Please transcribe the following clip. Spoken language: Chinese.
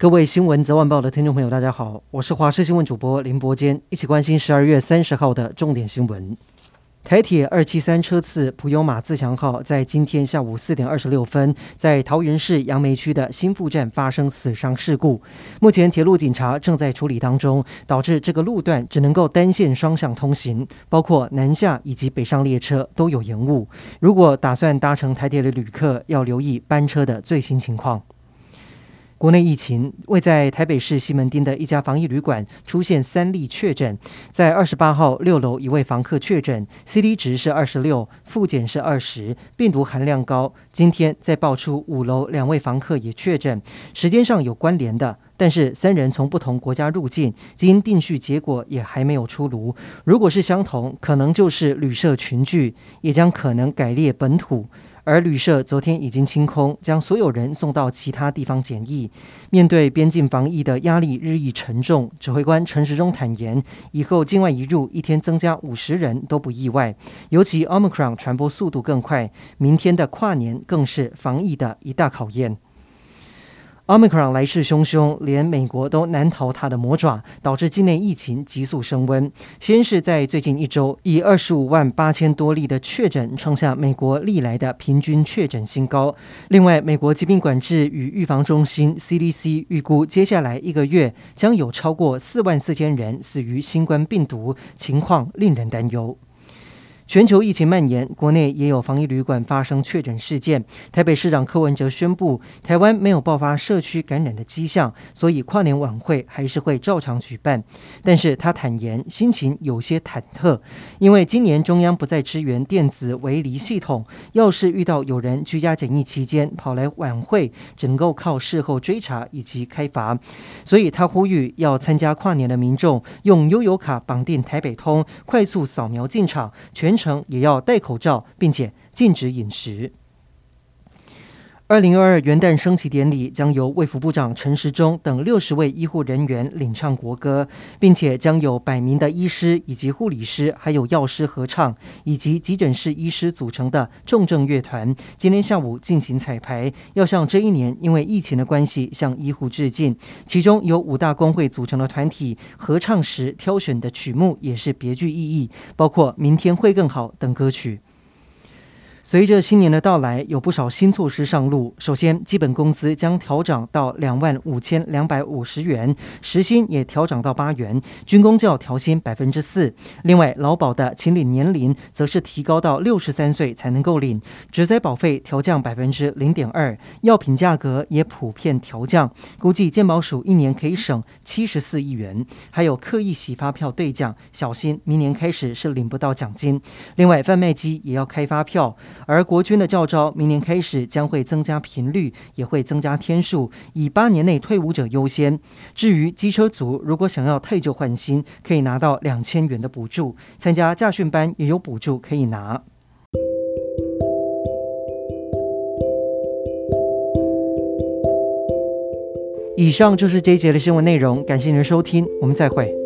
各位新闻早晚报的听众朋友，大家好，我是华视新闻主播林伯坚，一起关心十二月三十号的重点新闻。台铁二七三车次普悠玛自强号在今天下午四点二十六分，在桃园市杨梅区的新富站发生死伤事故。目前铁路警察正在处理当中，导致这个路段只能够单线双向通行，包括南下以及北上列车都有延误。如果打算搭乘台铁的旅客，要留意班车的最新情况。国内疫情，位在台北市西门町的一家防疫旅馆出现三例确诊，在二十八号六楼一位房客确诊，CT 值是二十六，复检是二十，病毒含量高。今天再爆出五楼两位房客也确诊，时间上有关联的，但是三人从不同国家入境，基因定序结果也还没有出炉。如果是相同，可能就是旅社群聚，也将可能改列本土。而旅社昨天已经清空，将所有人送到其他地方检疫。面对边境防疫的压力日益沉重，指挥官陈时中坦言，以后境外移入一天增加五十人都不意外。尤其 Omicron 传播速度更快，明天的跨年更是防疫的一大考验。Omicron 来势汹汹，连美国都难逃它的魔爪，导致境内疫情急速升温。先是在最近一周，以二十五万八千多例的确诊，创下美国历来的平均确诊新高。另外，美国疾病管制与预防中心 CDC 预估，接下来一个月将有超过四万四千人死于新冠病毒，情况令人担忧。全球疫情蔓延，国内也有防疫旅馆发生确诊事件。台北市长柯文哲宣布，台湾没有爆发社区感染的迹象，所以跨年晚会还是会照常举办。但是他坦言心情有些忐忑，因为今年中央不再支援电子围篱系统，要是遇到有人居家检疫期间跑来晚会，只能够靠事后追查以及开罚。所以他呼吁要参加跨年的民众用悠游卡绑定台北通，快速扫描进场，全程也要戴口罩，并且禁止饮食。二零二二元旦升旗典礼将由卫福部长陈时中等六十位医护人员领唱国歌，并且将有百名的医师以及护理师，还有药师合唱，以及急诊室医师组成的重症乐团，今天下午进行彩排，要向这一年因为疫情的关系向医护致敬。其中由五大工会组成的团体合唱时挑选的曲目也是别具意义，包括《明天会更好》等歌曲。随着新年的到来，有不少新措施上路。首先，基本工资将调涨到两万五千两百五十元，时薪也调涨到八元，军公教调薪百分之四。另外，劳保的请领年龄则是提高到六十三岁才能够领，职灾保费调降百分之零点二，药品价格也普遍调降，估计健保署一年可以省七十四亿元。还有刻意洗发票兑奖，小心明年开始是领不到奖金。另外，贩卖机也要开发票。而国军的教招明年开始将会增加频率，也会增加天数，以八年内退伍者优先。至于机车族，如果想要退旧换新，可以拿到两千元的补助；参加驾训班也有补助可以拿。以上就是这一节的新闻内容，感谢您的收听，我们再会。